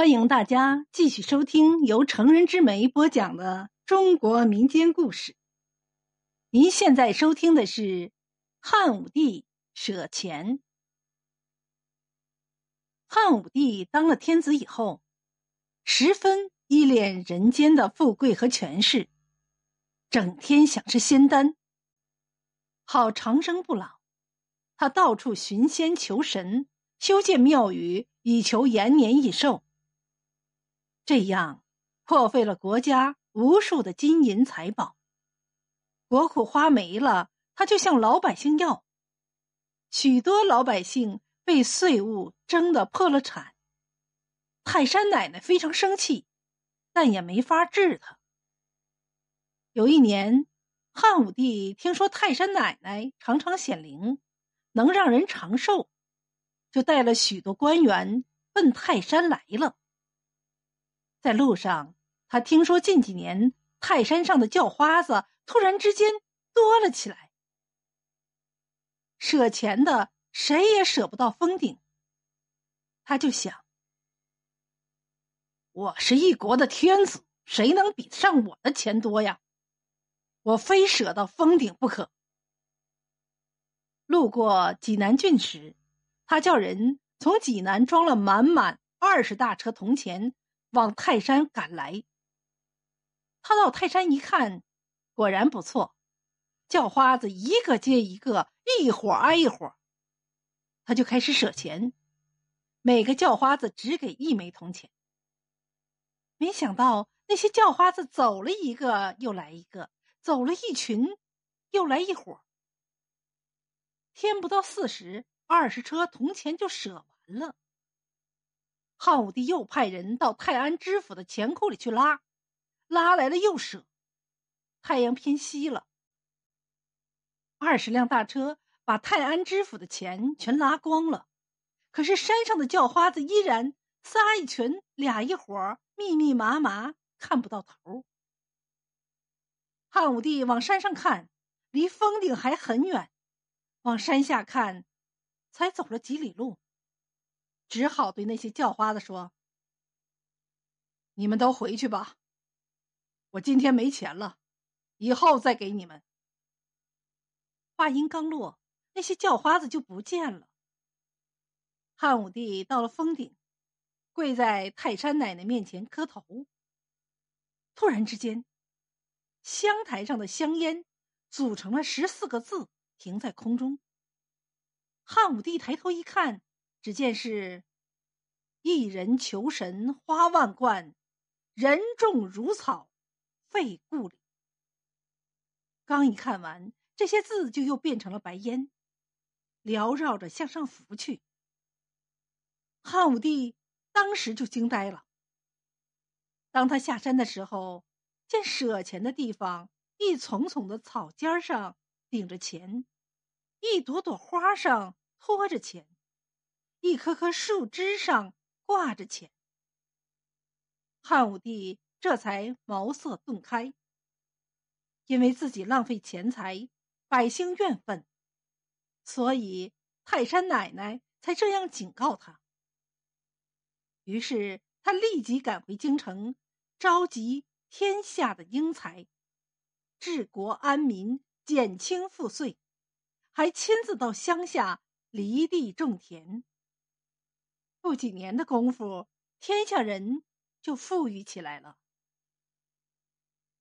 欢迎大家继续收听由成人之美播讲的中国民间故事。您现在收听的是汉武帝舍钱。汉武帝当了天子以后，十分依恋人间的富贵和权势，整天想吃仙丹，好长生不老。他到处寻仙求神，修建庙宇，以求延年益寿。这样破费了国家无数的金银财宝，国库花没了，他就向老百姓要。许多老百姓被税务征得破了产。泰山奶奶非常生气，但也没法治他。有一年，汉武帝听说泰山奶奶常常显灵，能让人长寿，就带了许多官员奔泰山来了。在路上，他听说近几年泰山上的叫花子突然之间多了起来，舍钱的谁也舍不到封顶。他就想：我是一国的天子，谁能比得上我的钱多呀？我非舍到封顶不可。路过济南郡时，他叫人从济南装了满满二十大车铜钱。往泰山赶来。他到泰山一看，果然不错，叫花子一个接一个，一伙挨一伙。他就开始舍钱，每个叫花子只给一枚铜钱。没想到那些叫花子走了一个又来一个，走了一群又来一伙。天不到四时，二十车铜钱就舍完了。汉武帝又派人到泰安知府的钱库里去拉，拉来了又舍。太阳偏西了，二十辆大车把泰安知府的钱全拉光了。可是山上的叫花子依然仨一群，俩一伙，密密麻麻，看不到头。汉武帝往山上看，离峰顶还很远；往山下看，才走了几里路。只好对那些叫花子说：“你们都回去吧，我今天没钱了，以后再给你们。”话音刚落，那些叫花子就不见了。汉武帝到了峰顶，跪在泰山奶奶面前磕头。突然之间，香台上的香烟组成了十四个字，停在空中。汉武帝抬头一看。只见是“一人求神花万贯，人众如草废故里”。刚一看完，这些字就又变成了白烟，缭绕着向上浮去。汉武帝当时就惊呆了。当他下山的时候，见舍钱的地方，一丛丛的草尖上顶着钱，一朵朵花上托着钱。一棵棵树枝上挂着钱，汉武帝这才茅塞顿开。因为自己浪费钱财，百姓怨愤，所以泰山奶奶才这样警告他。于是他立即赶回京城，召集天下的英才，治国安民，减轻赋税，还亲自到乡下犁地种田。不几年的功夫，天下人就富裕起来了。